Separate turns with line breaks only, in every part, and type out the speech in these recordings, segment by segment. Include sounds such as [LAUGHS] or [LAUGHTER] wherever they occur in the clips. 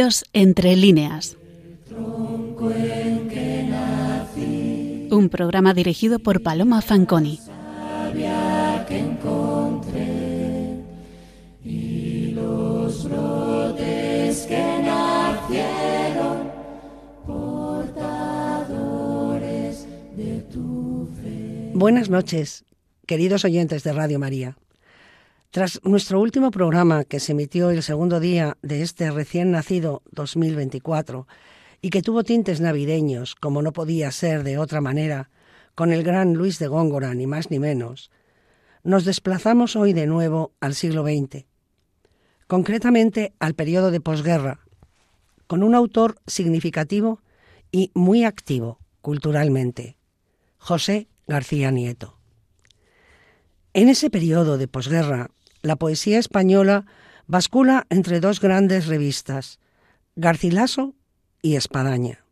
Dios entre líneas. Un programa dirigido por Paloma Fanconi.
Buenas noches, queridos oyentes de Radio María. Tras nuestro último programa que se emitió el segundo día de este recién nacido 2024 y que tuvo tintes navideños, como no podía ser de otra manera, con el gran Luis de Góngora, ni más ni menos, nos desplazamos hoy de nuevo al siglo XX, concretamente al periodo de posguerra, con un autor significativo y muy activo culturalmente, José García Nieto. En ese periodo de posguerra, la poesía española bascula entre dos grandes revistas, Garcilaso y Espadaña.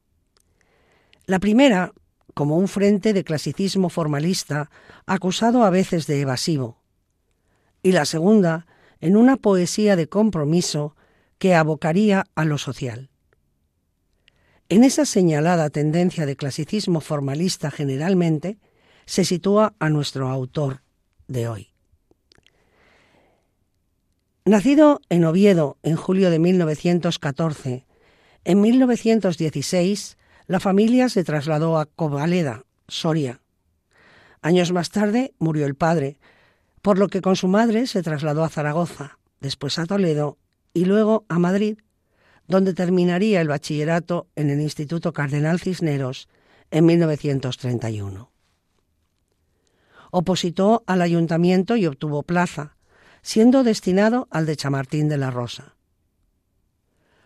La primera, como un frente de clasicismo formalista acusado a veces de evasivo, y la segunda, en una poesía de compromiso que abocaría a lo social. En esa señalada tendencia de clasicismo formalista generalmente se sitúa a nuestro autor de hoy. Nacido en Oviedo en julio de 1914, en 1916 la familia se trasladó a Covaleda, Soria. Años más tarde murió el padre, por lo que con su madre se trasladó a Zaragoza, después a Toledo y luego a Madrid, donde terminaría el bachillerato en el Instituto Cardenal Cisneros en 1931. Opositó al ayuntamiento y obtuvo plaza, siendo destinado al de Chamartín de la Rosa.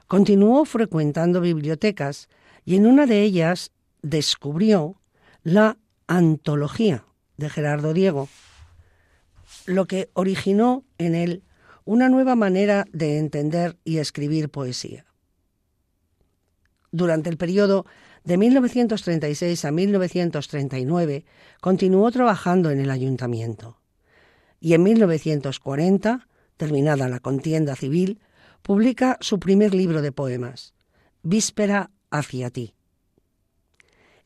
Continuó frecuentando bibliotecas y en una de ellas descubrió la antología de Gerardo Diego, lo que originó en él una nueva manera de entender y escribir poesía. Durante el periodo de 1936 a 1939 continuó trabajando en el ayuntamiento y en 1940, terminada la contienda civil, publica su primer libro de poemas, Víspera hacia ti.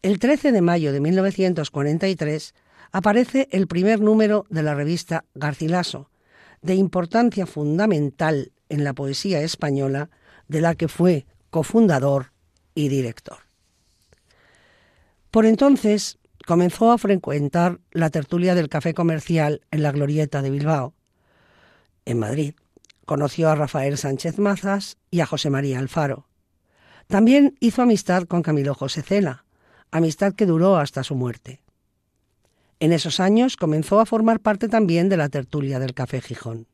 El 13 de mayo de 1943 aparece el primer número de la revista Garcilaso, de importancia fundamental en la poesía española, de la que fue cofundador y director. Por entonces comenzó a frecuentar la tertulia del café comercial en la Glorieta de Bilbao. En Madrid conoció a Rafael Sánchez Mazas y a José María Alfaro. También hizo amistad con Camilo José Cela, amistad que duró hasta su muerte. En esos años comenzó a formar parte también de la tertulia del Café Gijón.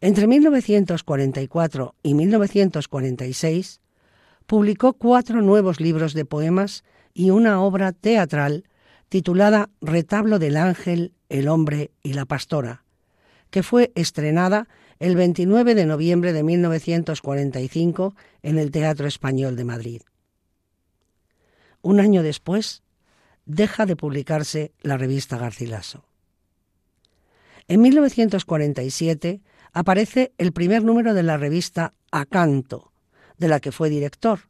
Entre 1944 y 1946 publicó cuatro nuevos libros de poemas y una obra teatral titulada Retablo del Ángel, el Hombre y la Pastora, que fue estrenada el 29 de noviembre de 1945 en el Teatro Español de Madrid. Un año después, deja de publicarse la revista Garcilaso. En 1947 aparece el primer número de la revista Acanto, de la que fue director,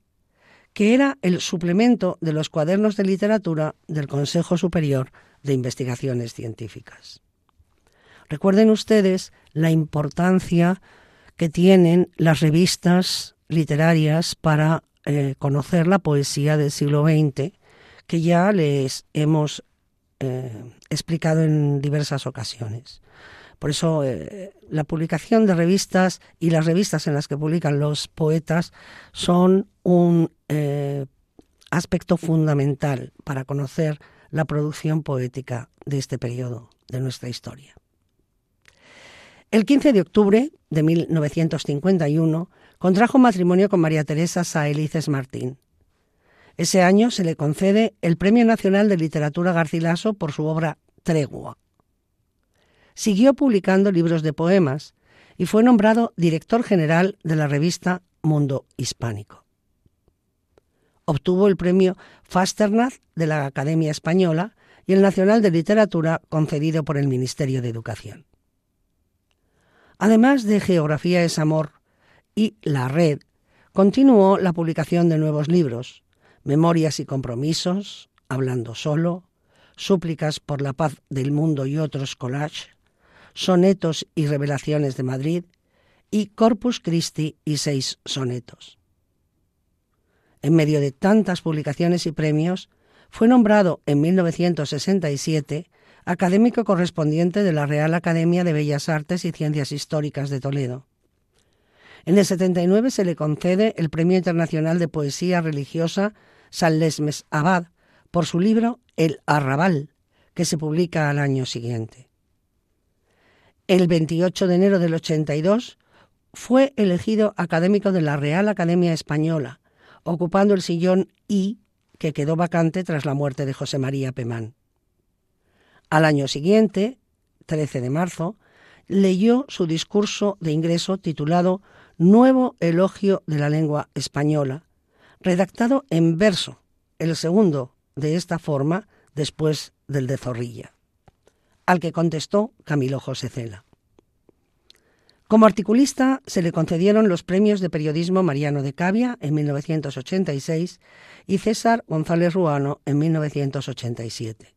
que era el suplemento de los cuadernos de literatura del Consejo Superior de Investigaciones Científicas. Recuerden ustedes la importancia que tienen las revistas literarias para eh, conocer la poesía del siglo XX, que ya les hemos eh, explicado en diversas ocasiones. Por eso eh, la publicación de revistas y las revistas en las que publican los poetas son un eh, aspecto fundamental para conocer la producción poética de este periodo de nuestra historia. El 15 de octubre de 1951 contrajo matrimonio con María Teresa Saelices Martín. Ese año se le concede el Premio Nacional de Literatura Garcilaso por su obra Tregua. Siguió publicando libros de poemas y fue nombrado director general de la revista Mundo Hispánico. Obtuvo el premio Fasternaz de la Academia Española y el Nacional de Literatura concedido por el Ministerio de Educación. Además de Geografía es Amor y La Red, continuó la publicación de nuevos libros, Memorias y Compromisos, Hablando Solo, Súplicas por la Paz del Mundo y otros collages, Sonetos y Revelaciones de Madrid y Corpus Christi y seis sonetos. En medio de tantas publicaciones y premios, fue nombrado en 1967 académico correspondiente de la Real Academia de Bellas Artes y Ciencias Históricas de Toledo. En el 79 se le concede el Premio Internacional de Poesía Religiosa San Lesmes Abad por su libro El Arrabal, que se publica al año siguiente. El 28 de enero del 82 fue elegido académico de la Real Academia Española, ocupando el sillón I que quedó vacante tras la muerte de José María Pemán. Al año siguiente, 13 de marzo, leyó su discurso de ingreso titulado Nuevo Elogio de la Lengua Española, redactado en verso, el segundo de esta forma después del de Zorrilla, al que contestó Camilo José Cela. Como articulista se le concedieron los premios de periodismo Mariano de Cavia en 1986 y César González Ruano en 1987.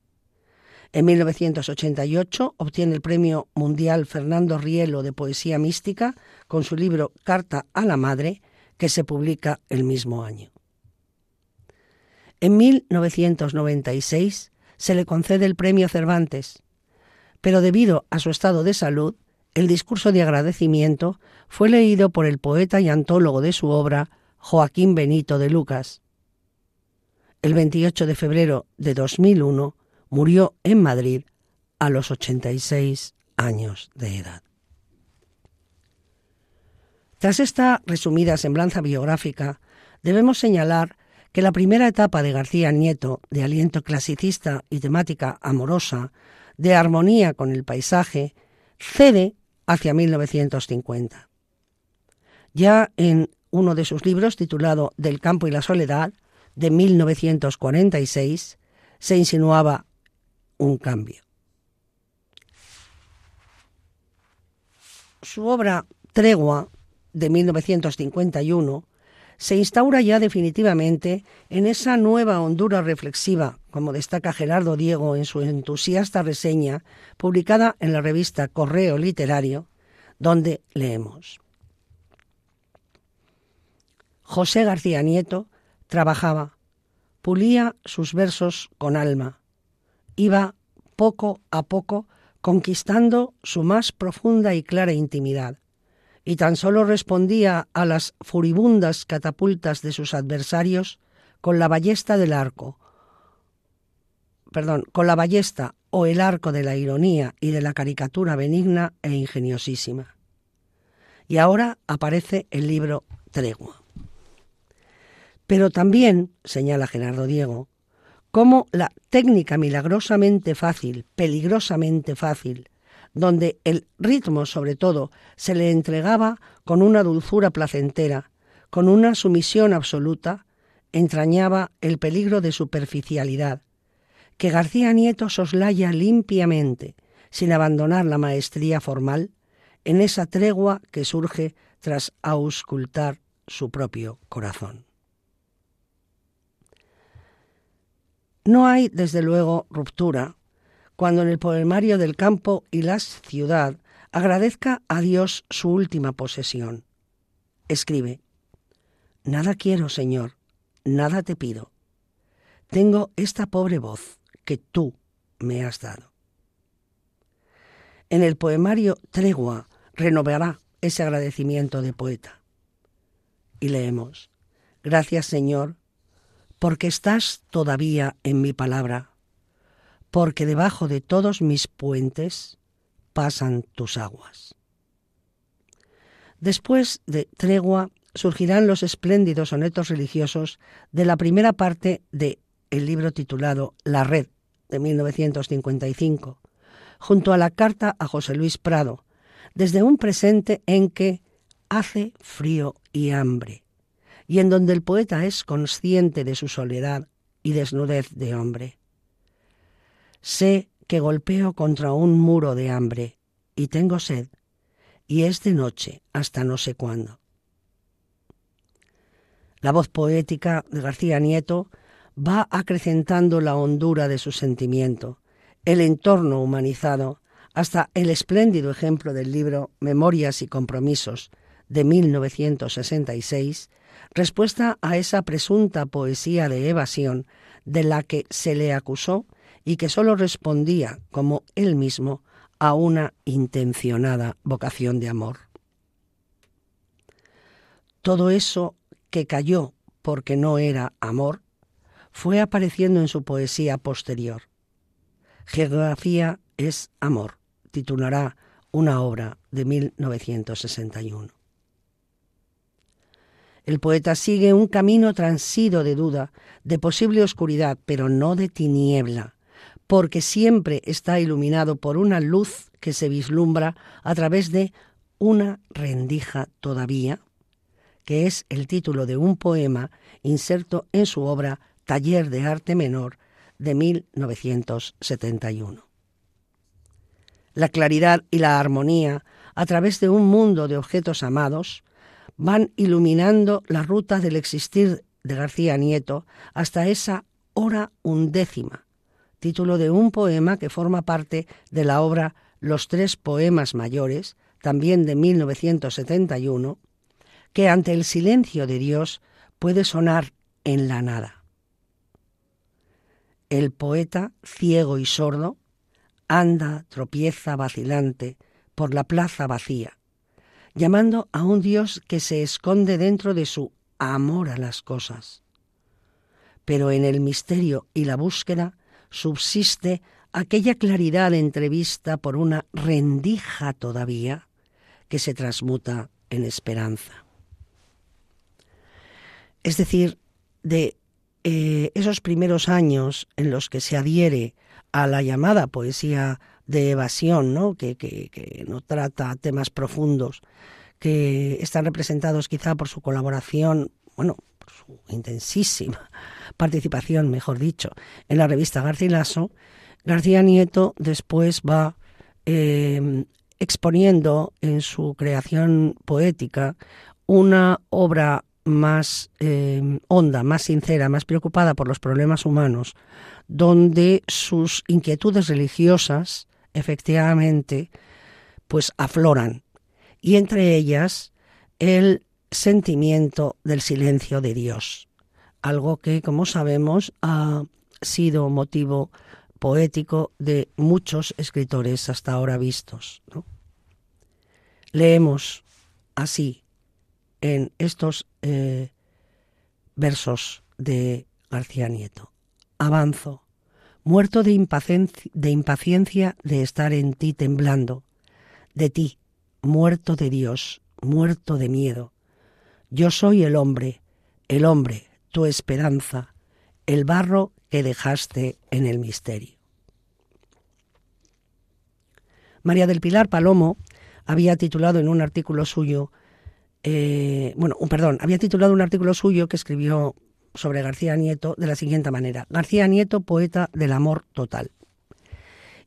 En 1988 obtiene el Premio Mundial Fernando Rielo de Poesía Mística con su libro Carta a la Madre, que se publica el mismo año. En 1996 se le concede el Premio Cervantes, pero debido a su estado de salud, el discurso de agradecimiento fue leído por el poeta y antólogo de su obra, Joaquín Benito de Lucas. El 28 de febrero de 2001 murió en Madrid a los 86 años de edad. Tras esta resumida semblanza biográfica, debemos señalar que la primera etapa de García Nieto, de aliento clasicista y temática amorosa, de armonía con el paisaje, cede hacia 1950. Ya en uno de sus libros, titulado Del campo y la soledad, de 1946, se insinuaba un cambio. Su obra Tregua, de 1951, se instaura ya definitivamente en esa nueva hondura reflexiva, como destaca Gerardo Diego en su entusiasta reseña publicada en la revista Correo Literario, donde leemos. José García Nieto trabajaba, pulía sus versos con alma, iba poco a poco conquistando su más profunda y clara intimidad y tan solo respondía a las furibundas catapultas de sus adversarios con la ballesta del arco, perdón, con la ballesta o el arco de la ironía y de la caricatura benigna e ingeniosísima. Y ahora aparece el libro Tregua. Pero también, señala Gerardo Diego, como la técnica milagrosamente fácil, peligrosamente fácil, donde el ritmo sobre todo se le entregaba con una dulzura placentera, con una sumisión absoluta, entrañaba el peligro de superficialidad, que García Nieto soslaya limpiamente, sin abandonar la maestría formal, en esa tregua que surge tras auscultar su propio corazón. No hay, desde luego, ruptura cuando en el poemario del campo y la ciudad agradezca a Dios su última posesión. Escribe, Nada quiero, Señor, nada te pido. Tengo esta pobre voz que tú me has dado. En el poemario Tregua renovará ese agradecimiento de poeta. Y leemos, Gracias, Señor, porque estás todavía en mi palabra porque debajo de todos mis puentes pasan tus aguas. Después de tregua surgirán los espléndidos sonetos religiosos de la primera parte de el libro titulado La Red de 1955, junto a la carta a José Luis Prado, desde un presente en que hace frío y hambre, y en donde el poeta es consciente de su soledad y desnudez de hombre. Sé que golpeo contra un muro de hambre y tengo sed. y es de noche hasta no sé cuándo. La voz poética de García Nieto va acrecentando la hondura de su sentimiento, el entorno humanizado, hasta el espléndido ejemplo del libro Memorias y Compromisos de 1966, respuesta a esa presunta poesía de evasión de la que se le acusó y que sólo respondía, como él mismo, a una intencionada vocación de amor. Todo eso que cayó porque no era amor fue apareciendo en su poesía posterior. Geografía es amor, titulará una obra de 1961. El poeta sigue un camino transido de duda, de posible oscuridad, pero no de tiniebla, porque siempre está iluminado por una luz que se vislumbra a través de una rendija todavía, que es el título de un poema inserto en su obra Taller de Arte Menor de 1971. La claridad y la armonía, a través de un mundo de objetos amados, van iluminando la ruta del existir de García Nieto hasta esa hora undécima, título de un poema que forma parte de la obra Los tres poemas mayores, también de 1971, que ante el silencio de Dios puede sonar en la nada. El poeta, ciego y sordo, anda, tropieza vacilante por la plaza vacía, llamando a un Dios que se esconde dentro de su amor a las cosas. Pero en el misterio y la búsqueda subsiste aquella claridad entrevista por una rendija todavía que se transmuta en esperanza es decir, de eh, esos primeros años en los que se adhiere a la llamada poesía de evasión, ¿no? Que, que, no trata temas profundos, que están representados quizá por su colaboración, bueno, por su intensísima participación, mejor dicho, en la revista Garcilaso, García Nieto después va eh, exponiendo en su creación poética una obra más eh, honda, más sincera, más preocupada por los problemas humanos, donde sus inquietudes religiosas efectivamente pues afloran. Y entre ellas el sentimiento del silencio de Dios, algo que como sabemos ha sido motivo poético de muchos escritores hasta ahora vistos. Leemos así en estos eh, versos de García Nieto. Avanzo, muerto de de impaciencia de estar en ti temblando, de ti, muerto de Dios, muerto de miedo. Yo soy el hombre, el hombre, tu esperanza, el barro que dejaste en el misterio. María del Pilar Palomo había titulado en un artículo suyo eh, bueno, perdón, había titulado un artículo suyo que escribió sobre García Nieto de la siguiente manera. García Nieto, poeta del amor total.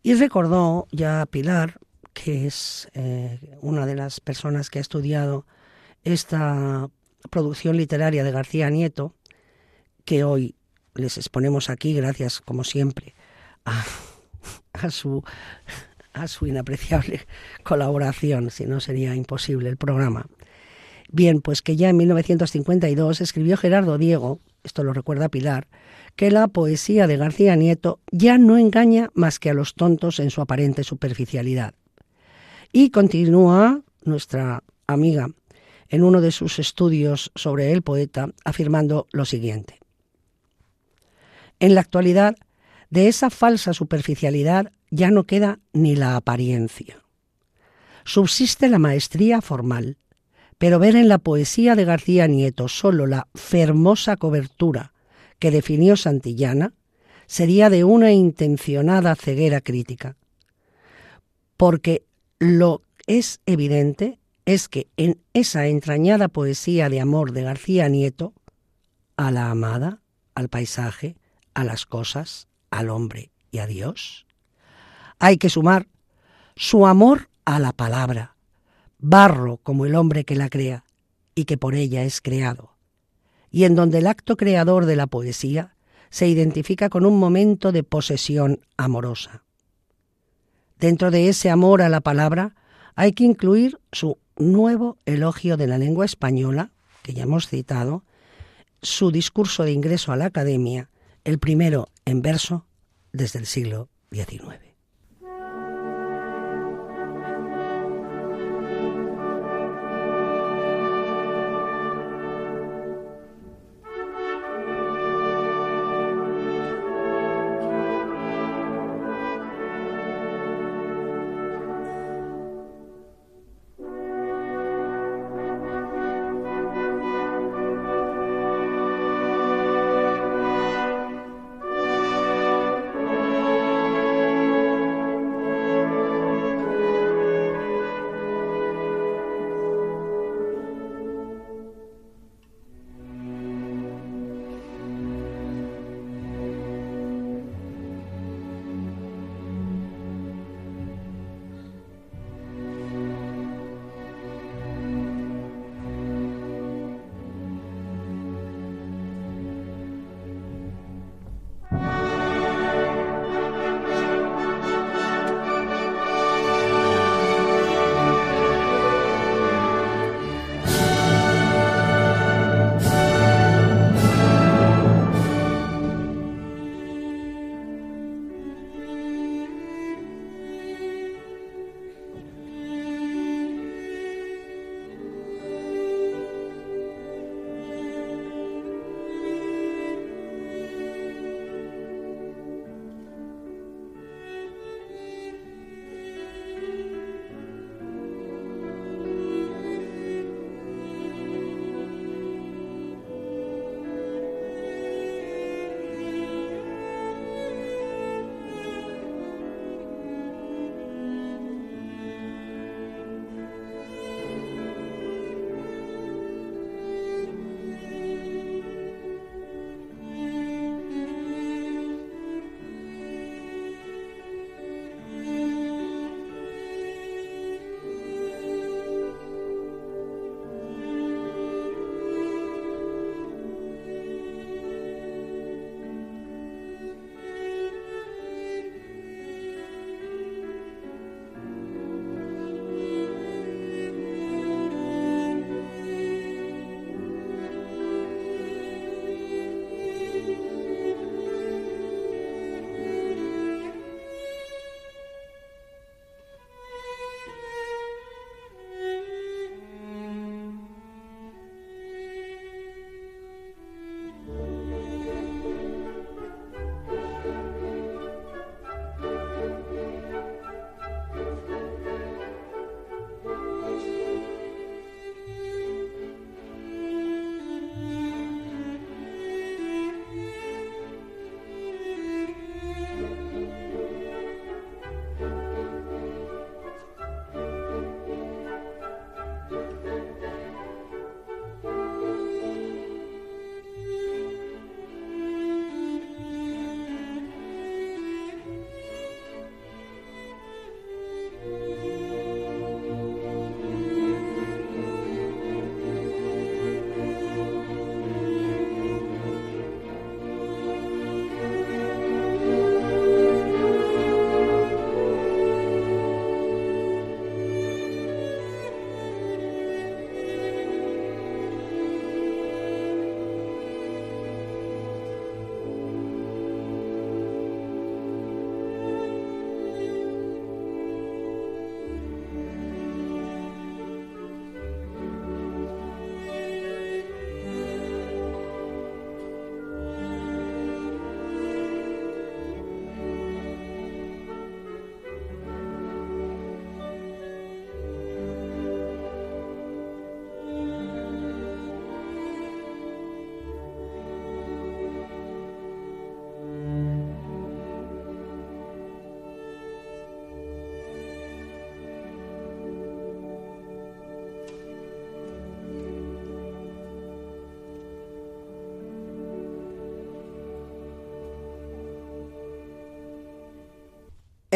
Y recordó ya Pilar, que es eh, una de las personas que ha estudiado esta producción literaria de García Nieto, que hoy les exponemos aquí gracias, como siempre, a su, su inapreciable colaboración, si no sería imposible el programa. Bien, pues que ya en 1952 escribió Gerardo Diego, esto lo recuerda Pilar, que la poesía de García Nieto ya no engaña más que a los tontos en su aparente superficialidad. Y continúa nuestra amiga en uno de sus estudios sobre el poeta afirmando lo siguiente. En la actualidad, de esa falsa superficialidad ya no queda ni la apariencia. Subsiste la maestría formal, pero ver en la poesía de García Nieto solo la fermosa cobertura que definió Santillana sería de una intencionada ceguera crítica. Porque lo es evidente es que en esa entrañada poesía de amor de García Nieto, a la amada, al paisaje, a las cosas, al hombre y a Dios, hay que sumar su amor a la palabra, barro como el hombre que la crea y que por ella es creado, y en donde el acto creador de la poesía se identifica con un momento de posesión amorosa. Dentro de ese amor a la palabra hay que incluir su nuevo elogio de la lengua española, que ya hemos citado, su discurso de ingreso a la academia, el primero en verso desde el siglo XIX.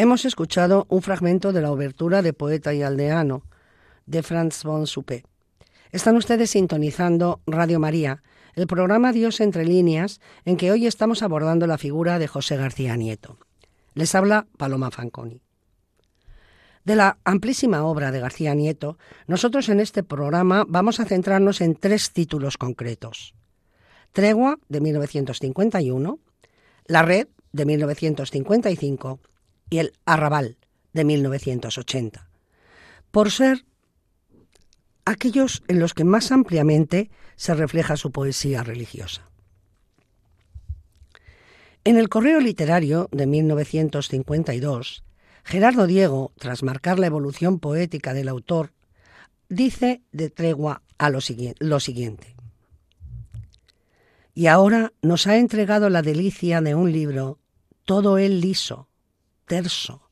Hemos escuchado un fragmento de la obertura de Poeta y Aldeano, de Franz von Suppé. Están ustedes sintonizando Radio María, el programa Dios entre líneas, en que hoy estamos abordando la figura de José García Nieto. Les habla Paloma Fanconi. De la amplísima obra de García Nieto, nosotros en este programa vamos a centrarnos en tres títulos concretos. Tregua, de 1951, La Red, de 1955, y El Arrabal, de 1980, por ser aquellos en los que más ampliamente se refleja su poesía religiosa. En el Correo Literario de 1952, Gerardo Diego, tras marcar la evolución poética del autor, dice de tregua a lo, lo siguiente. Y ahora nos ha entregado la delicia de un libro, todo él liso, terso,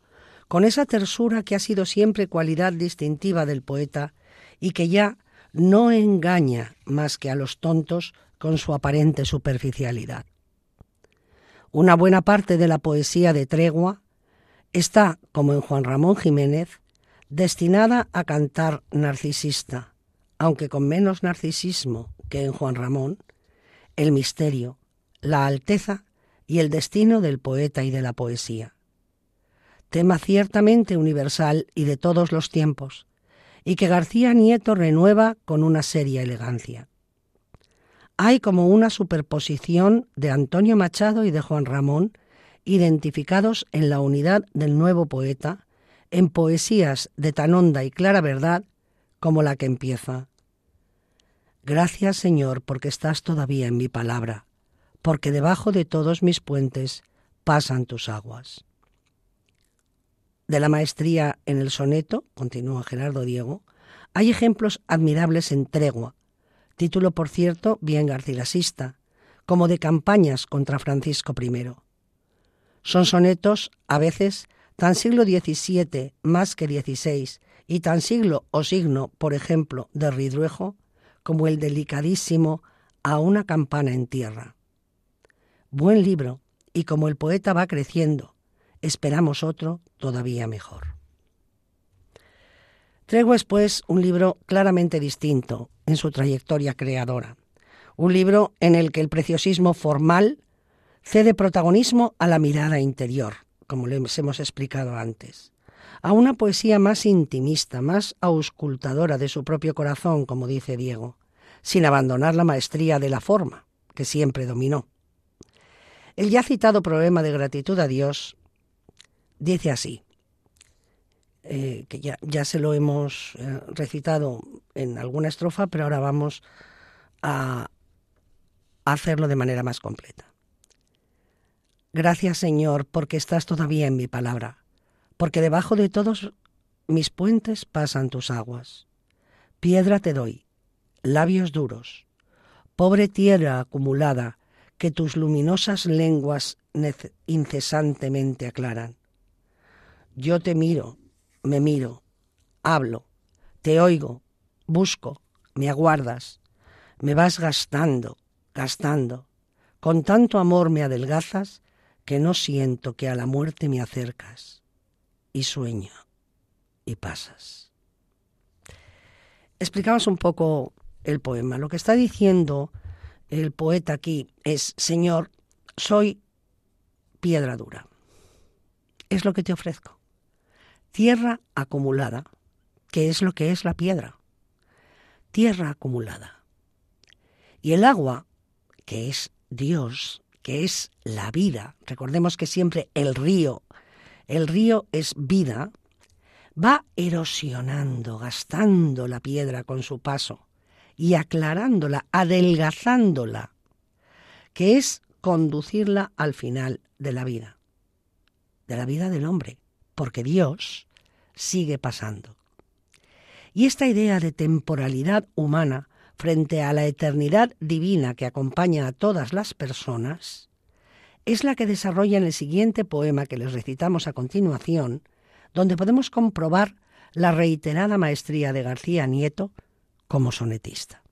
con esa tersura que ha sido siempre cualidad distintiva del poeta y que ya no engaña más que a los tontos con su aparente superficialidad. Una buena parte de la poesía de Tregua está, como en Juan Ramón Jiménez, destinada a cantar narcisista, aunque con menos narcisismo que en Juan Ramón, el misterio, la alteza y el destino del poeta y de la poesía. Tema ciertamente universal y de todos los tiempos, y que García Nieto renueva con una seria elegancia. Hay como una superposición de Antonio Machado y de Juan Ramón, identificados en la unidad del nuevo poeta, en poesías de tan honda y clara verdad como la que empieza. Gracias Señor porque estás todavía en mi palabra, porque debajo de todos mis puentes pasan tus aguas de la maestría en el soneto, continúa Gerardo Diego, hay ejemplos admirables en Tregua, título por cierto bien garcilasista, como de campañas contra Francisco I. Son sonetos, a veces, tan siglo XVII más que XVI, y tan siglo o signo, por ejemplo, de Ridruejo, como el delicadísimo A una campana en tierra. Buen libro, y como el poeta va creciendo, esperamos otro todavía mejor. Tregua es, pues, un libro claramente distinto en su trayectoria creadora. Un libro en el que el preciosismo formal cede protagonismo a la mirada interior, como les hemos explicado antes, a una poesía más intimista, más auscultadora de su propio corazón, como dice Diego, sin abandonar la maestría de la forma, que siempre dominó. El ya citado problema de gratitud a Dios dice así, eh, que ya, ya, se lo hemos eh, recitado en alguna estrofa, pero ahora vamos a, a hacerlo de manera más completa. Gracias Señor, porque estás todavía en mi palabra, porque debajo de todos mis puentes pasan tus aguas. Piedra te doy, labios duros, pobre tierra acumulada que tus luminosas lenguas incesantemente aclaran. Yo te miro, me miro, hablo, te oigo, busco, me aguardas, me vas gastando, gastando. Con tanto amor me adelgazas que no siento que a la muerte me acercas. Y sueño, y pasas. Explicamos un poco el poema. Lo que está diciendo el poeta aquí es, Señor, soy piedra dura. Es lo que te ofrezco tierra acumulada, que es lo que es la piedra. Tierra acumulada. Y el agua, que es Dios, que es la vida, recordemos que siempre el río, el río es vida, va erosionando, gastando la piedra con su paso y aclarándola, adelgazándola, que es conducirla al final de la vida, de la vida del hombre porque Dios sigue pasando. Y esta idea de temporalidad humana frente a la eternidad divina que acompaña a todas las personas es la que desarrolla en el siguiente poema que les recitamos a continuación, donde podemos comprobar la reiterada maestría de García Nieto como sonetista.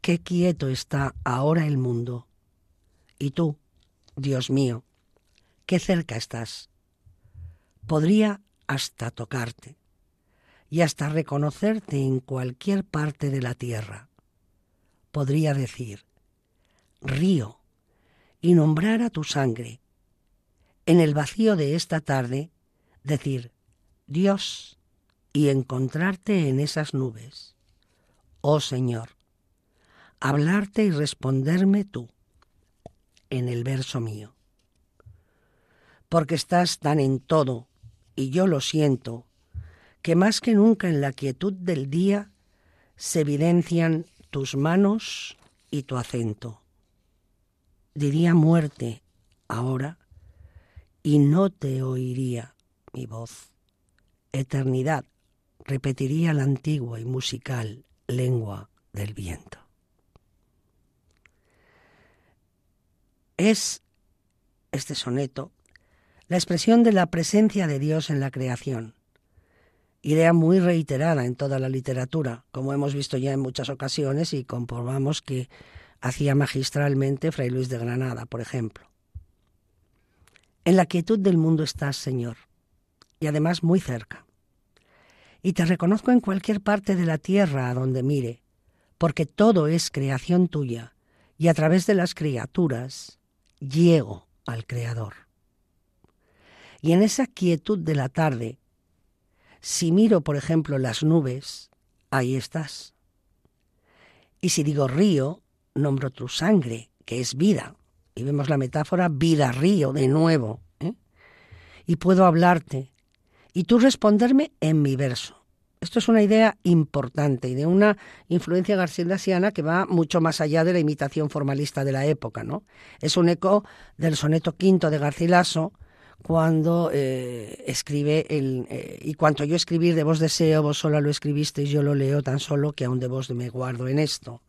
Qué quieto está ahora el mundo. Y tú, Dios mío, qué cerca estás. Podría hasta tocarte y hasta reconocerte en cualquier parte de la tierra. Podría decir, río, y nombrar a tu sangre. En el vacío de esta tarde, decir, Dios, y encontrarte en esas nubes. Oh Señor, hablarte y responderme tú, en el verso mío. Porque estás tan en todo, y yo lo siento, que más que nunca en la quietud del día se evidencian tus manos y tu acento. Diría muerte ahora y no te oiría mi voz. Eternidad repetiría la antigua y musical lengua del viento. Es este soneto la expresión de la presencia de Dios en la creación, idea muy reiterada en toda la literatura, como hemos visto ya en muchas ocasiones y comprobamos que hacía magistralmente Fray Luis de Granada, por ejemplo. En la quietud del mundo estás, Señor, y además muy cerca. Y te reconozco en cualquier parte de la tierra a donde mire, porque todo es creación tuya, y a través de las criaturas llego al Creador. Y en esa quietud de la tarde, si miro, por ejemplo, las nubes, ahí estás. Y si digo río, nombro tu sangre, que es vida. Y vemos la metáfora vida-río de nuevo. ¿eh? Y puedo hablarte y tú responderme en mi verso. Esto es una idea importante y de una influencia garcilasiana que va mucho más allá de la imitación formalista de la época. ¿no? Es un eco del soneto quinto de Garcilaso, cuando eh, escribe el, eh, y cuanto yo escribir de vos deseo, vos sola lo escribisteis, yo lo leo tan solo que aún de vos me guardo en esto.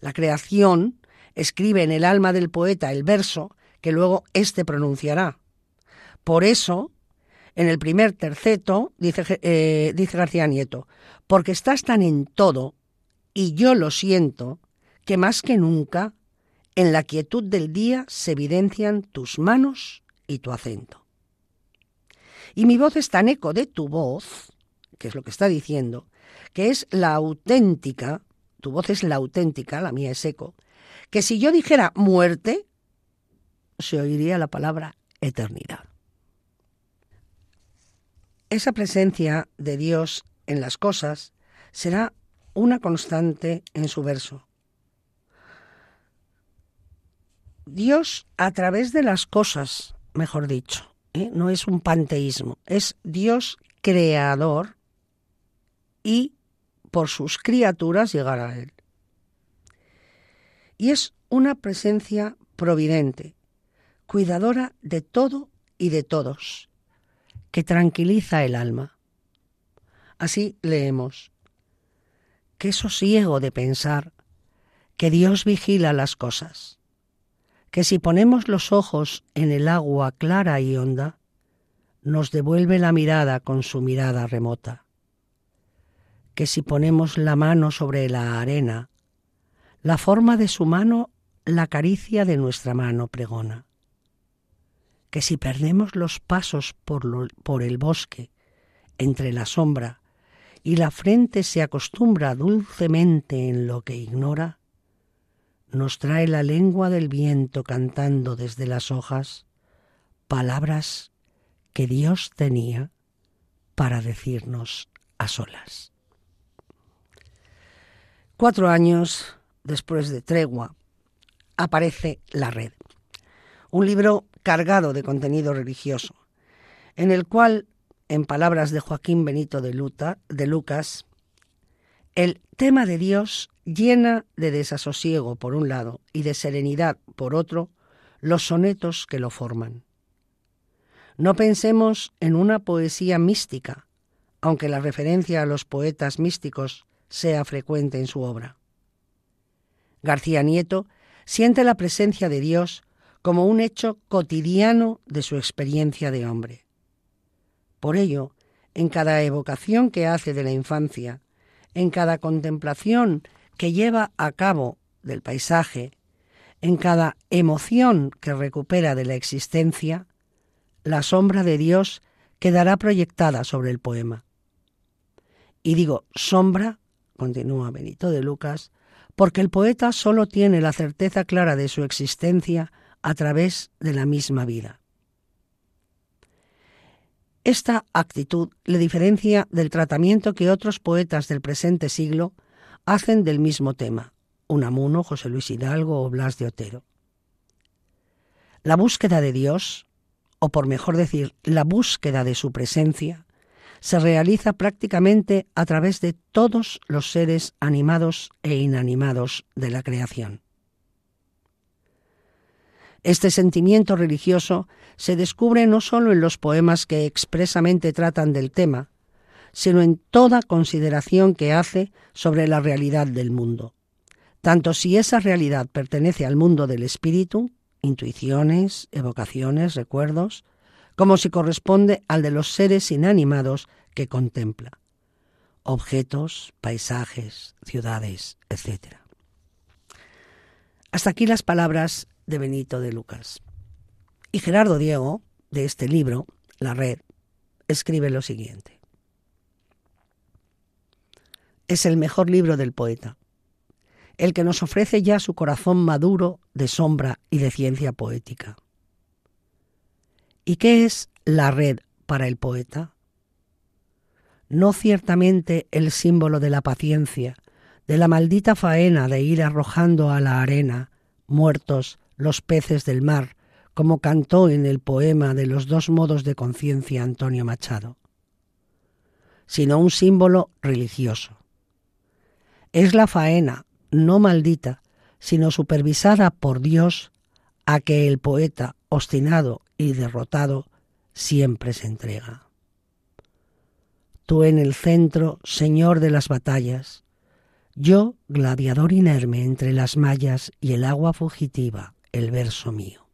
La creación escribe en el alma del poeta el verso que luego éste pronunciará. Por eso, en el primer terceto, dice, eh, dice García Nieto, porque estás tan en todo, y yo lo siento, que más que nunca, en la quietud del día se evidencian tus manos y tu acento. Y mi voz es tan eco de tu voz, que es lo que está diciendo, que es la auténtica, tu voz es la auténtica, la mía es eco, que si yo dijera muerte, se oiría la palabra eternidad. Esa presencia de Dios en las cosas será una constante en su verso. Dios a través de las cosas mejor dicho. ¿eh? No es un panteísmo, es Dios creador y por sus criaturas llegar a Él. Y es una presencia providente, cuidadora de todo y de todos, que tranquiliza el alma. Así leemos, qué sosiego de pensar que Dios vigila las cosas que si ponemos los ojos en el agua clara y honda, nos devuelve la mirada con su mirada remota, que si ponemos la mano sobre la arena, la forma de su mano la caricia de nuestra mano pregona, que si perdemos los pasos por, por el bosque, entre la sombra, y la frente se acostumbra dulcemente en lo que ignora, nos trae la lengua del viento cantando desde las hojas palabras que Dios tenía para decirnos a solas. Cuatro años después de tregua aparece La Red, un libro cargado de contenido religioso, en el cual, en palabras de Joaquín Benito de, Luta, de Lucas, el tema de Dios llena de desasosiego por un lado y de serenidad por otro los sonetos que lo forman. No pensemos en una poesía mística, aunque la referencia a los poetas místicos sea frecuente en su obra. García Nieto siente la presencia de Dios como un hecho cotidiano de su experiencia de hombre. Por ello, en cada evocación que hace de la infancia, en cada contemplación que lleva a cabo del paisaje, en cada emoción que recupera de la existencia, la sombra de Dios quedará proyectada sobre el poema. Y digo sombra, continúa Benito de Lucas, porque el poeta solo tiene la certeza clara de su existencia a través de la misma vida. Esta actitud le diferencia del tratamiento que otros poetas del presente siglo hacen del mismo tema, Unamuno, José Luis Hidalgo o Blas de Otero. La búsqueda de Dios, o por mejor decir, la búsqueda de su presencia, se realiza prácticamente a través de todos los seres animados e inanimados de la creación. Este sentimiento religioso se descubre no solo en los poemas que expresamente tratan del tema, sino en toda consideración que hace sobre la realidad del mundo, tanto si esa realidad pertenece al mundo del espíritu, intuiciones, evocaciones, recuerdos, como si corresponde al de los seres inanimados que contempla, objetos, paisajes, ciudades, etc. Hasta aquí las palabras de Benito de Lucas. Y Gerardo Diego, de este libro, La Red, escribe lo siguiente. Es el mejor libro del poeta, el que nos ofrece ya su corazón maduro de sombra y de ciencia poética. ¿Y qué es la red para el poeta? No ciertamente el símbolo de la paciencia, de la maldita faena de ir arrojando a la arena muertos los peces del mar, como cantó en el poema de los dos modos de conciencia Antonio Machado, sino un símbolo religioso. Es la faena, no maldita, sino supervisada por Dios, a que el poeta, obstinado y derrotado, siempre se entrega. Tú en el centro, Señor de las batallas, yo, gladiador inerme entre las mallas y el agua fugitiva, el verso mío.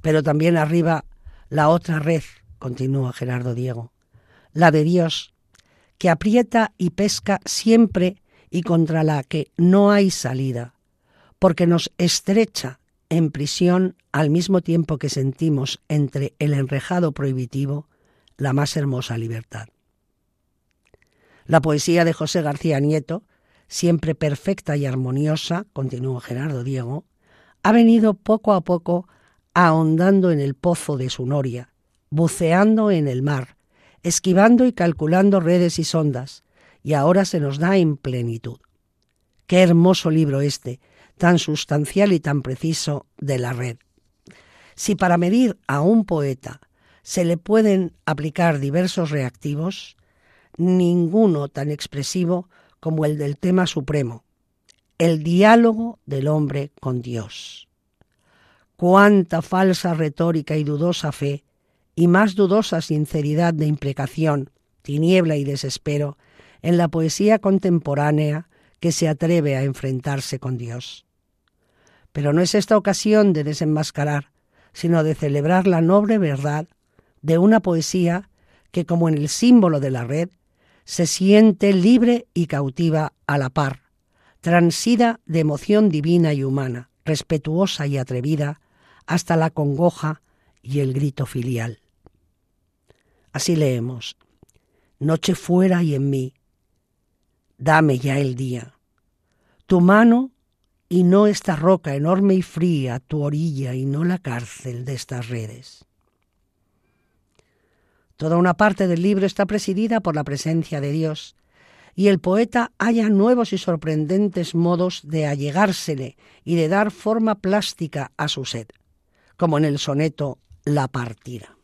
Pero también arriba la otra red, continúa Gerardo Diego, la de Dios, que aprieta y pesca siempre y contra la que no hay salida, porque nos estrecha en prisión al mismo tiempo que sentimos entre el enrejado prohibitivo la más hermosa libertad. La poesía de José García Nieto, siempre perfecta y armoniosa, continúa Gerardo Diego, ha venido poco a poco ahondando en el pozo de su noria, buceando en el mar, esquivando y calculando redes y sondas, y ahora se nos da en plenitud. Qué hermoso libro este, tan sustancial y tan preciso de la red. Si para medir a un poeta se le pueden aplicar diversos reactivos, ninguno tan expresivo como el del tema supremo, el diálogo del hombre con Dios. Cuánta falsa retórica y dudosa fe, y más dudosa sinceridad de imprecación, tiniebla y desespero, en la poesía contemporánea que se atreve a enfrentarse con Dios. Pero no es esta ocasión de desenmascarar, sino de celebrar la noble verdad de una poesía que, como en el símbolo de la red, se siente libre y cautiva a la par, transida de emoción divina y humana, respetuosa y atrevida, hasta la congoja y el grito filial. Así leemos, Noche fuera y en mí, dame ya el día. Tu mano y no esta roca enorme y fría, tu orilla y no la cárcel de estas redes. Toda una parte del libro está presidida por la presencia de Dios, y el poeta halla nuevos y sorprendentes modos de allegársele y de dar forma plástica a su sed, como en el soneto La partida.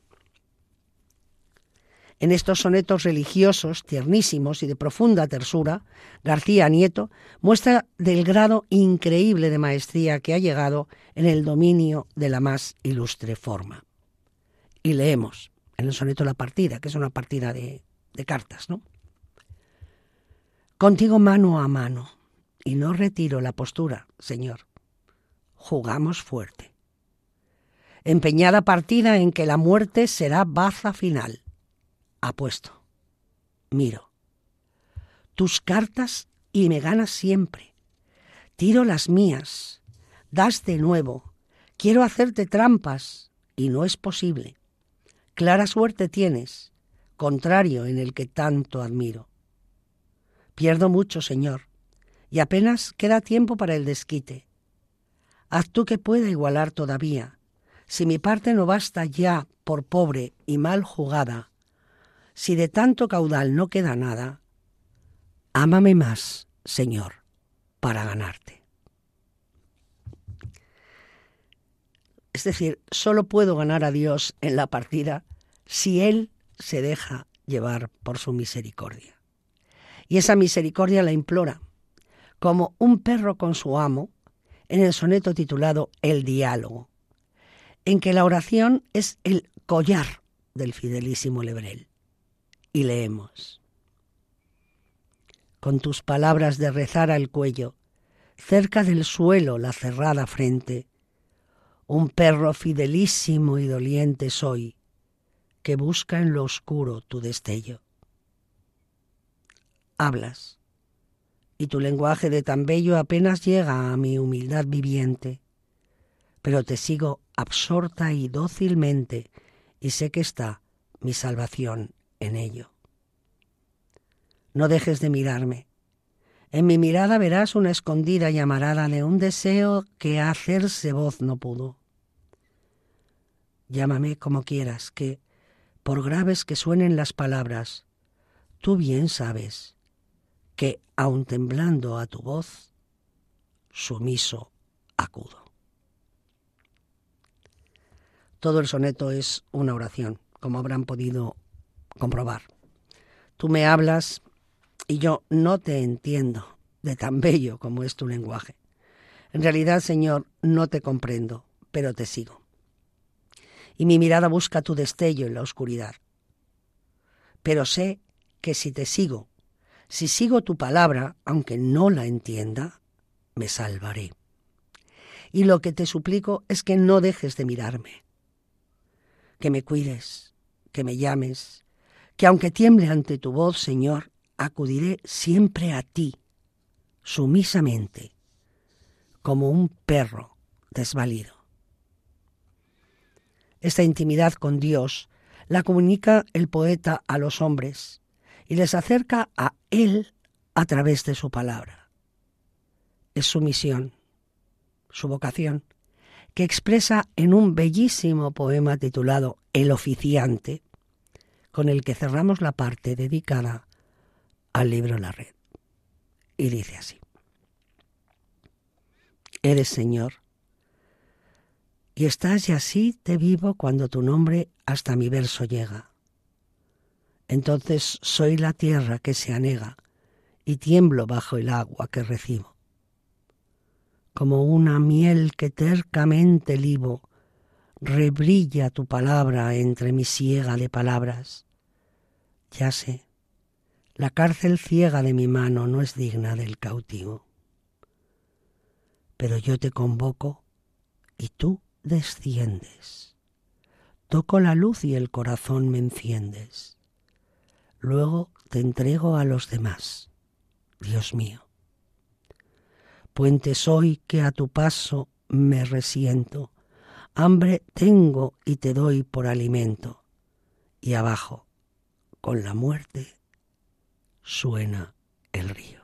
En estos sonetos religiosos, tiernísimos y de profunda tersura, García Nieto muestra del grado increíble de maestría que ha llegado en el dominio de la más ilustre forma. Y leemos en el soneto La partida, que es una partida de, de cartas, ¿no? Contigo mano a mano, y no retiro la postura, Señor. Jugamos fuerte. Empeñada partida en que la muerte será baza final. Apuesto. Miro. Tus cartas y me ganas siempre. Tiro las mías. Das de nuevo. Quiero hacerte trampas y no es posible. Clara suerte tienes, contrario en el que tanto admiro. Pierdo mucho, Señor, y apenas queda tiempo para el desquite. Haz tú que pueda igualar todavía, si mi parte no basta ya por pobre y mal jugada, si de tanto caudal no queda nada, ámame más, Señor, para ganarte. Es decir, solo puedo ganar a Dios en la partida si Él se deja llevar por su misericordia. Y esa misericordia la implora, como un perro con su amo, en el soneto titulado El diálogo, en que la oración es el collar del fidelísimo Lebrel. Y leemos. Con tus palabras de rezar al cuello, cerca del suelo la cerrada frente, un perro fidelísimo y doliente soy, que busca en lo oscuro tu destello. Hablas, y tu lenguaje de tan bello apenas llega a mi humildad viviente, pero te sigo absorta y dócilmente, y sé que está mi salvación en ello. No dejes de mirarme. En mi mirada verás una escondida llamarada de un deseo que hacerse voz no pudo. Llámame como quieras, que, por graves que suenen las palabras, tú bien sabes que, aun temblando a tu voz, sumiso acudo. Todo el soneto es una oración, como habrán podido comprobar. Tú me hablas y yo no te entiendo de tan bello como es tu lenguaje. En realidad, Señor, no te comprendo, pero te sigo y mi mirada busca tu destello en la oscuridad. Pero sé que si te sigo, si sigo tu palabra, aunque no la entienda, me salvaré. Y lo que te suplico es que no dejes de mirarme, que me cuides, que me llames, que aunque tiemble ante tu voz, Señor, acudiré siempre a ti, sumisamente, como un perro desvalido. Esta intimidad con Dios la comunica el poeta a los hombres y les acerca a Él a través de su palabra. Es su misión, su vocación, que expresa en un bellísimo poema titulado El oficiante, con el que cerramos la parte dedicada al libro La Red. Y dice así. Eres Señor y estás y así te vivo cuando tu nombre hasta mi verso llega. Entonces soy la tierra que se anega y tiemblo bajo el agua que recibo. Como una miel que tercamente libo, rebrilla tu palabra entre mi ciega de palabras. Ya sé, la cárcel ciega de mi mano no es digna del cautivo. Pero yo te convoco y tú desciendes. Toco la luz y el corazón me enciendes. Luego te entrego a los demás, Dios mío. Puente soy que a tu paso me resiento. Hambre tengo y te doy por alimento. Y abajo, con la muerte, suena el río.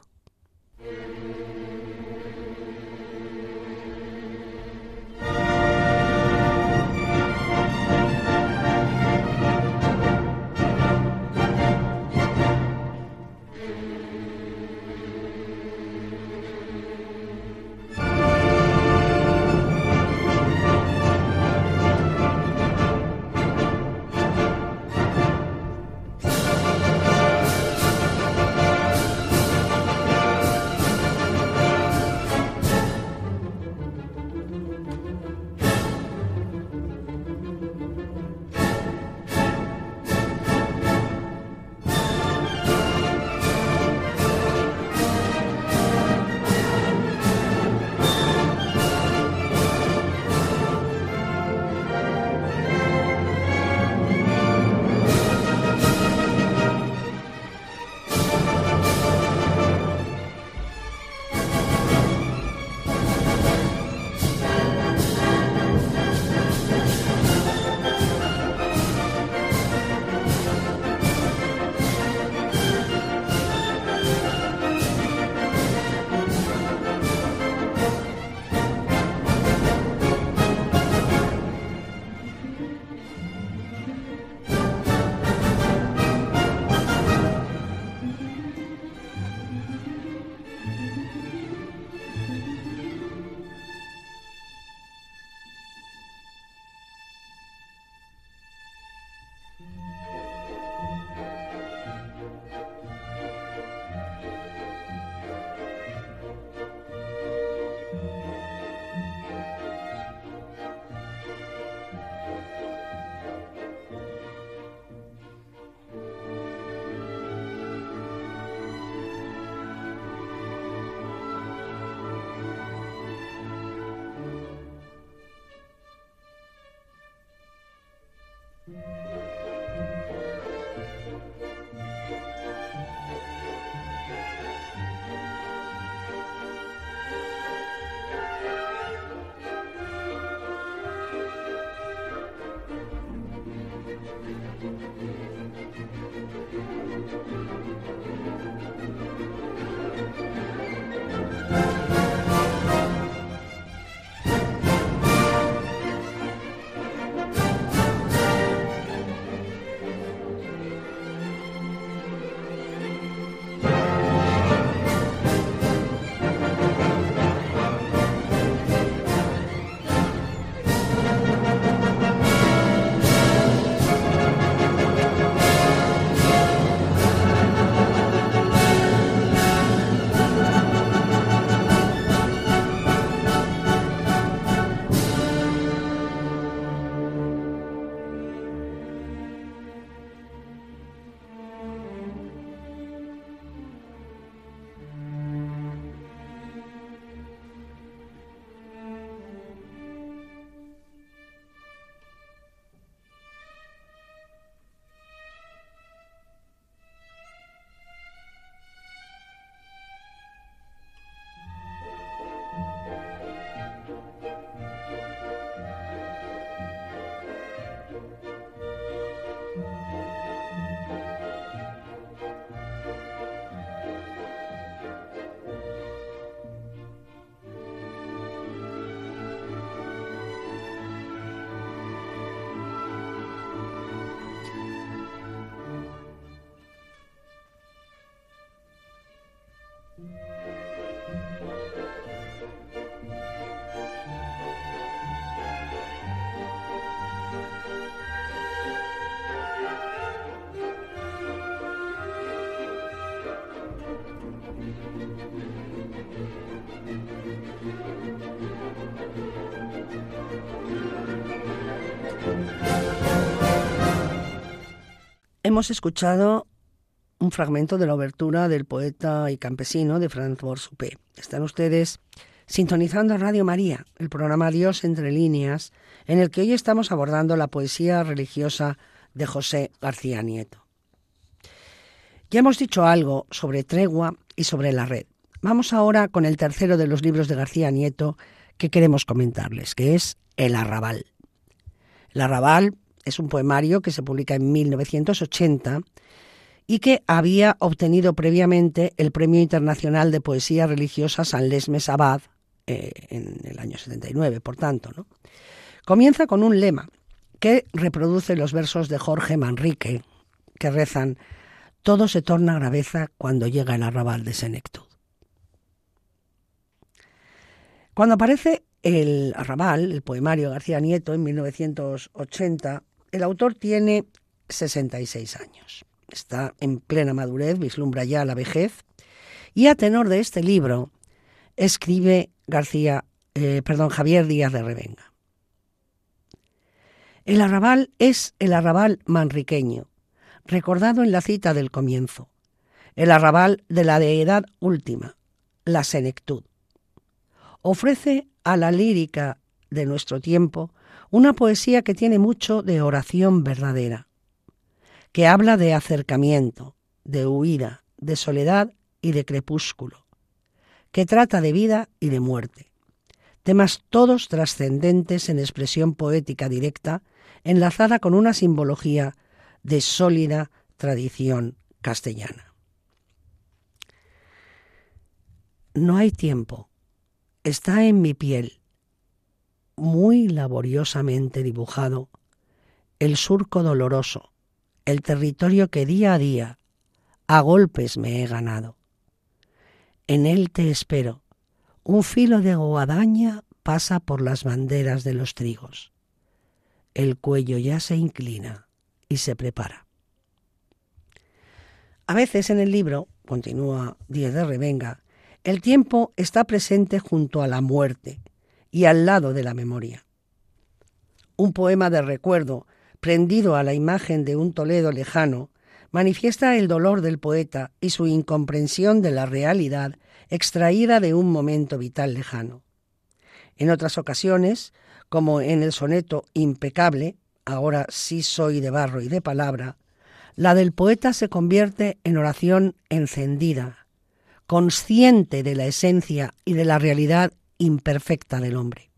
Hemos escuchado un fragmento de la obertura del poeta y campesino de Franz Borsupé. Están ustedes sintonizando Radio María, el programa Dios entre líneas, en el que hoy estamos abordando la poesía religiosa de José García Nieto. Ya hemos dicho algo sobre tregua y sobre la red. Vamos ahora con el tercero de los libros de García Nieto que queremos comentarles, que es El Arrabal. El Arrabal es un poemario que se publica en 1980 y que había obtenido previamente el Premio Internacional de Poesía Religiosa San Lesmes Abad eh, en el año 79, por tanto. ¿no? Comienza con un lema que reproduce los versos de Jorge Manrique, que rezan Todo se torna graveza cuando llega el arrabal de senectud. Cuando aparece el arrabal, el poemario García Nieto, en 1980, el autor tiene 66 años. Está en plena madurez, vislumbra ya la vejez. Y a tenor de este libro escribe García, eh, perdón, Javier Díaz de Revenga. El arrabal es el arrabal manriqueño, recordado en la cita del comienzo, el arrabal de la deidad última, la senectud. Ofrece a la lírica de nuestro tiempo una poesía que tiene mucho de oración verdadera, que habla de acercamiento, de huida, de soledad y de crepúsculo, que trata de vida y de muerte, temas todos trascendentes en expresión poética directa, enlazada con una simbología de sólida tradición castellana. No hay tiempo, está en mi piel, muy laboriosamente dibujado, el surco doloroso, el territorio que día a día, a golpes me he ganado. En él te espero. Un filo de guadaña pasa por las banderas de los trigos. El cuello ya se inclina y se prepara. A veces en el libro, continúa Díez de Revenga, el tiempo está presente junto a la muerte, y al lado de la memoria. Un poema de recuerdo, prendido a la imagen de un Toledo lejano, manifiesta el dolor del poeta y su incomprensión de la realidad extraída de un momento vital lejano. En otras ocasiones, como en el soneto Impecable, ahora sí soy de barro y de palabra, la del poeta se convierte en oración encendida, consciente de la esencia y de la realidad imperfecta del hombre.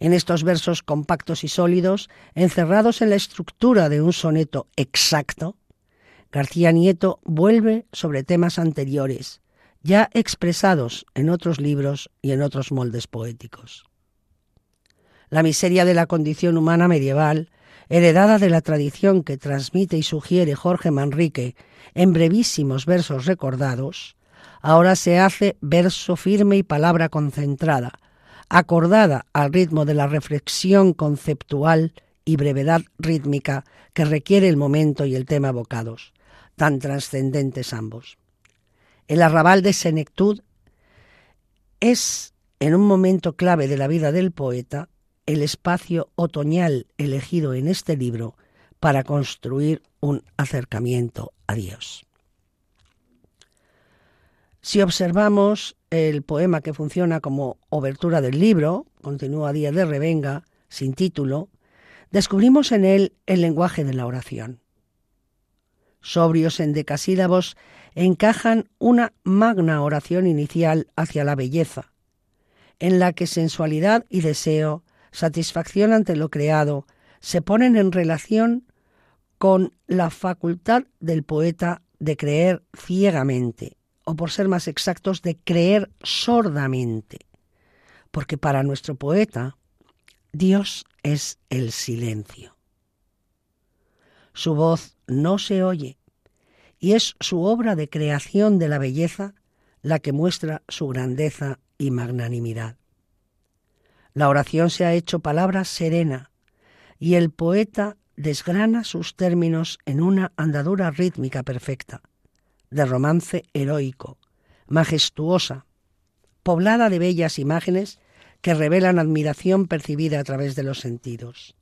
En estos versos compactos y sólidos, encerrados en la estructura de un soneto exacto, García Nieto vuelve sobre temas anteriores, ya expresados en otros libros y en otros moldes poéticos. La miseria de la condición humana medieval, heredada de la tradición que transmite y sugiere Jorge Manrique en brevísimos versos recordados, ahora se hace verso firme y palabra concentrada, acordada al ritmo de la reflexión conceptual y brevedad rítmica que requiere el momento y el tema evocados, tan trascendentes ambos. El arrabal de senectud es, en un momento clave de la vida del poeta, el espacio otoñal elegido en este libro para construir un acercamiento a Dios. Si observamos el poema que funciona como obertura del libro, continúa Díaz de Revenga, sin título, descubrimos en él el lenguaje de la oración. Sobrios en decasílabos, encajan una magna oración inicial hacia la belleza, en la que sensualidad y deseo, satisfacción ante lo creado, se ponen en relación con la facultad del poeta de creer ciegamente, o por ser más exactos, de creer sordamente, porque para nuestro poeta Dios es el silencio. Su voz no se oye, y es su obra de creación de la belleza la que muestra su grandeza y magnanimidad. La oración se ha hecho palabra serena, y el poeta desgrana sus términos en una andadura rítmica perfecta, de romance heroico, majestuosa, poblada de bellas imágenes que revelan admiración percibida a través de los sentidos.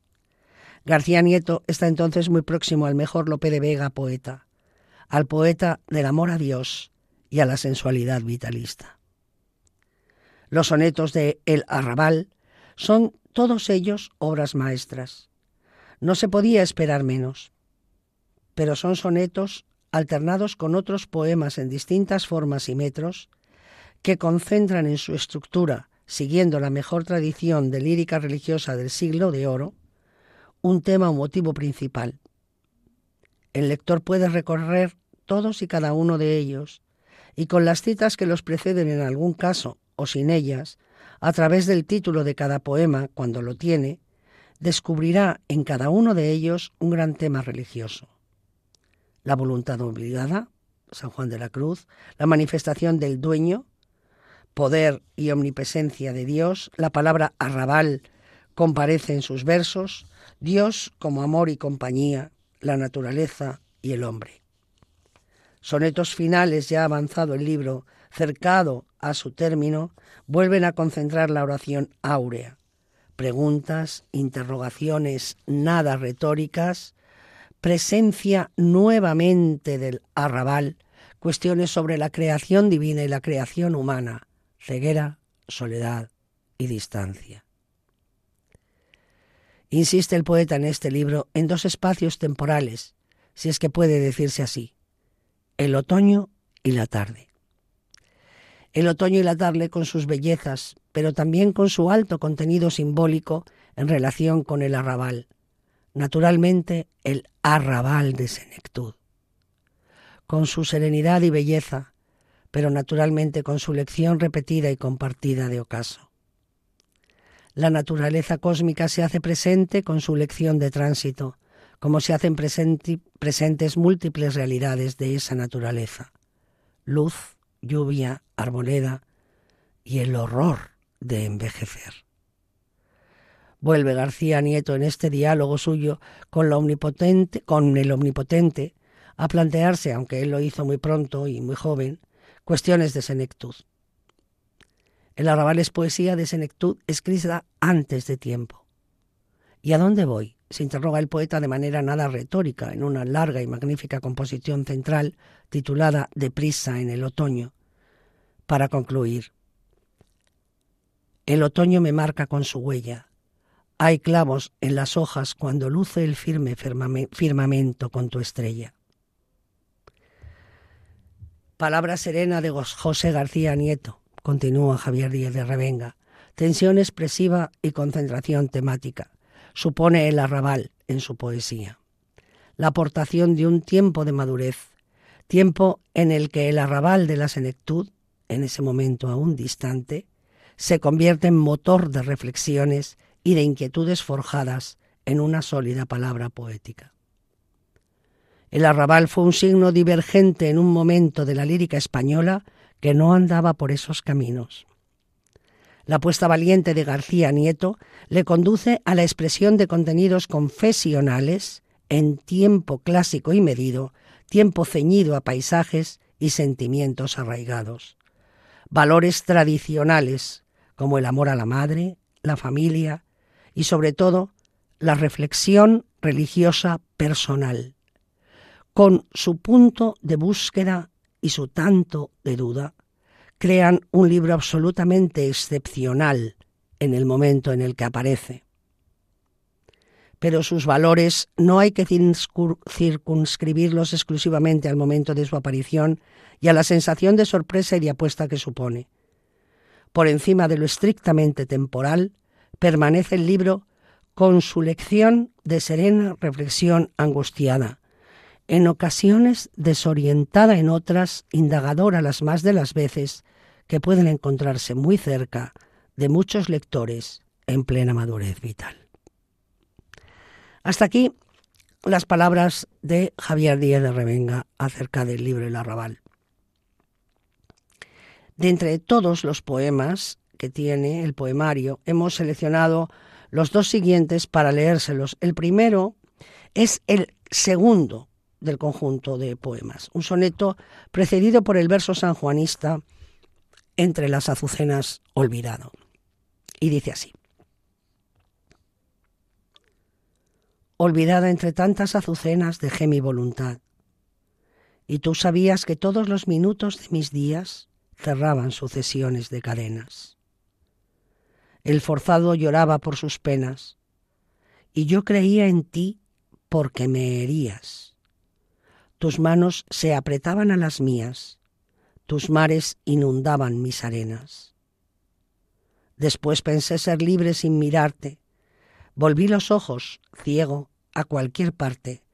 García Nieto está entonces muy próximo al mejor Lope de Vega poeta, al poeta del amor a Dios y a la sensualidad vitalista. Los sonetos de El Arrabal son todos ellos obras maestras. No se podía esperar menos, pero son sonetos alternados con otros poemas en distintas formas y metros que concentran en su estructura, siguiendo la mejor tradición de lírica religiosa del siglo de oro, un tema o motivo principal. El lector puede recorrer todos y cada uno de ellos, y con las citas que los preceden en algún caso, o sin ellas, a través del título de cada poema, cuando lo tiene, descubrirá en cada uno de ellos un gran tema religioso. La voluntad obligada, San Juan de la Cruz, la manifestación del dueño, poder y omnipresencia de Dios, la palabra arrabal comparece en sus versos, Dios como amor y compañía, la naturaleza y el hombre. Sonetos finales ya avanzado el libro, cercado a su término, vuelven a concentrar la oración áurea. Preguntas, interrogaciones nada retóricas, presencia nuevamente del arrabal, cuestiones sobre la creación divina y la creación humana, ceguera, soledad y distancia. Insiste el poeta en este libro en dos espacios temporales, si es que puede decirse así, el otoño y la tarde. El otoño y la tarde con sus bellezas, pero también con su alto contenido simbólico en relación con el arrabal, naturalmente el arrabal de senectud, con su serenidad y belleza, pero naturalmente con su lección repetida y compartida de ocaso. La naturaleza cósmica se hace presente con su lección de tránsito, como se hacen presentes múltiples realidades de esa naturaleza. Luz, lluvia, arboleda y el horror de envejecer. Vuelve García Nieto en este diálogo suyo con, la omnipotente, con el omnipotente a plantearse, aunque él lo hizo muy pronto y muy joven, cuestiones de senectud. El arrabal es poesía de senectud escrita antes de tiempo. ¿Y a dónde voy? se interroga el poeta de manera nada retórica en una larga y magnífica composición central titulada Deprisa en el otoño. Para concluir, el otoño me marca con su huella, Hay clavos en las hojas cuando luce el firme firmamento con tu estrella. Palabra serena de José García Nieto, continúa Javier Díez de Revenga. Tensión expresiva y concentración temática. Supone el arrabal en su poesía. La aportación de un tiempo de madurez, tiempo en el que el arrabal de la senectud, en ese momento aún distante, se convierte en motor de reflexiones y de inquietudes forjadas en una sólida palabra poética. El arrabal fue un signo divergente en un momento de la lírica española que no andaba por esos caminos. La apuesta valiente de García Nieto le conduce a la expresión de contenidos confesionales en tiempo clásico y medido, tiempo ceñido a paisajes y sentimientos arraigados. Valores tradicionales como el amor a la madre, la familia y sobre todo la reflexión religiosa personal con su punto de búsqueda y su tanto de duda, crean un libro absolutamente excepcional en el momento en el que aparece. Pero sus valores no hay que circunscribirlos exclusivamente al momento de su aparición y a la sensación de sorpresa y de apuesta que supone. Por encima de lo estrictamente temporal, permanece el libro con su lección de serena reflexión angustiada, en ocasiones desorientada, en otras indagadora las más de las veces, que pueden encontrarse muy cerca de muchos lectores en plena madurez vital. Hasta aquí las palabras de Javier Díaz de Revenga acerca del libro El Arrabal. De entre todos los poemas que tiene el poemario, hemos seleccionado los dos siguientes para leérselos. El primero es el segundo del conjunto de poemas, un soneto precedido por el verso sanjuanista Entre las azucenas olvidado. Y dice así. Olvidada entre tantas azucenas dejé mi voluntad, y tú sabías que todos los minutos de mis días cerraban sucesiones de cadenas. El forzado lloraba por sus penas, y yo creía en ti porque me herías. Tus manos se apretaban a las mías, tus mares inundaban mis arenas. Después pensé ser libre sin mirarte, volví los ojos, ciego, a cualquier parte,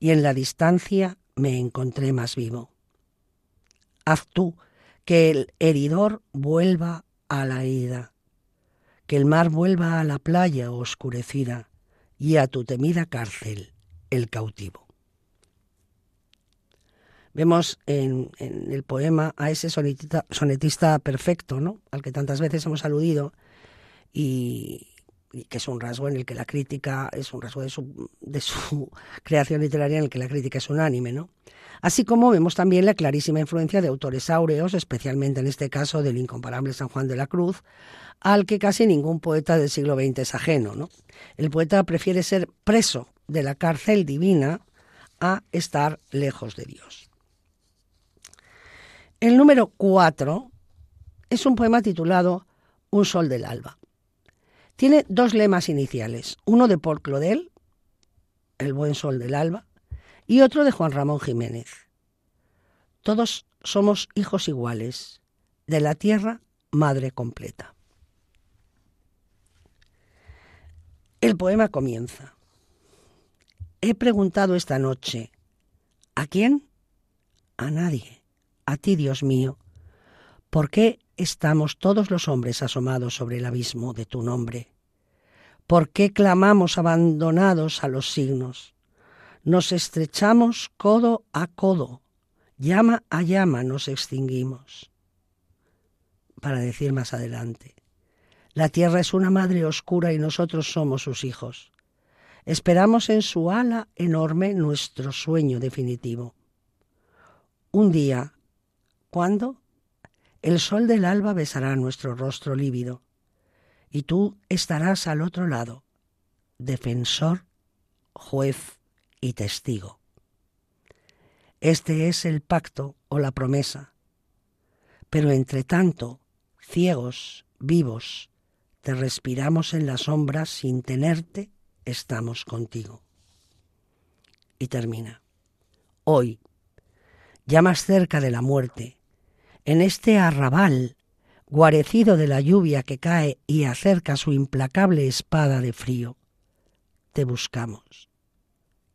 y en la distancia me encontré más vivo. Haz tú que el heridor vuelva a la herida, que el mar vuelva a la playa oscurecida y a tu temida cárcel el cautivo. Vemos en, el poema a ese sonetista, perfecto, ¿no? al que tantas veces hemos aludido, y, que es un rasgo en el que la crítica, es un rasgo de su, [LAUGHS] creación literaria en el que la crítica es unánime. ¿no? Así como vemos también la clarísima influencia de autores áureos, especialmente en este caso del incomparable San Juan de la Cruz, al que casi ningún poeta del siglo XX es ajeno. ¿no? El poeta prefiere ser preso de la cárcel divina a estar lejos de Dios. El número cuatro es un poema titulado Un sol del alba. Tiene dos lemas iniciales, uno de Paul Claudel, El buen sol del alba, y otro de Juan Ramón Jiménez. Todos somos hijos iguales, de la tierra madre completa. El poema comienza. He preguntado esta noche, ¿a quién? A nadie a ti, Dios mío, ¿por qué estamos todos los hombres asomados sobre el abismo de tu nombre? ¿Por qué clamamos abandonados a los signos? Nos estrechamos codo a codo, llama a llama nos extinguimos. Para decir más adelante, la tierra es una madre oscura y nosotros somos sus hijos. Esperamos en su ala enorme nuestro sueño definitivo. Un día ¿Cuándo? El sol del alba besará nuestro rostro lívido, y tú estarás al otro lado, defensor, juez y testigo. Este es el pacto o la promesa. Pero entre tanto, ciegos, vivos, te respiramos en las sombras sin tenerte, estamos contigo. Y termina. Hoy, ya más cerca de la muerte, en este arrabal, guarecido de la lluvia que cae y acerca su implacable espada de frío, te buscamos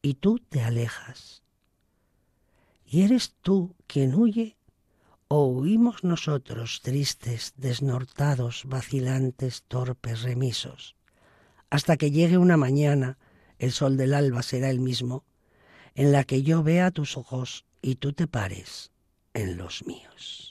y tú te alejas. ¿Y eres tú quien huye o huimos nosotros tristes, desnortados, vacilantes, torpes, remisos? Hasta que llegue una mañana, el sol del alba será el mismo, en la que yo vea tus ojos y tú te pares en los míos.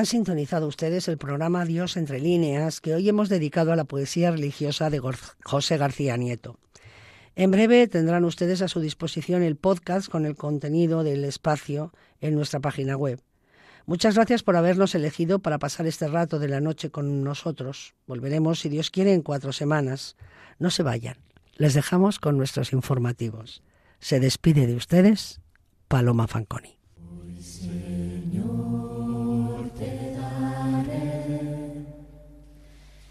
Han sintonizado ustedes el programa Dios entre líneas que hoy hemos dedicado a la poesía religiosa de José García Nieto. En breve tendrán ustedes a su disposición el podcast con el contenido del espacio en nuestra página web. Muchas gracias por habernos elegido para pasar este rato de la noche con nosotros. Volveremos, si Dios quiere, en cuatro semanas. No se vayan. Les dejamos con nuestros informativos. Se despide de ustedes Paloma Fanconi.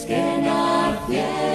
Wszystkie of chwilę.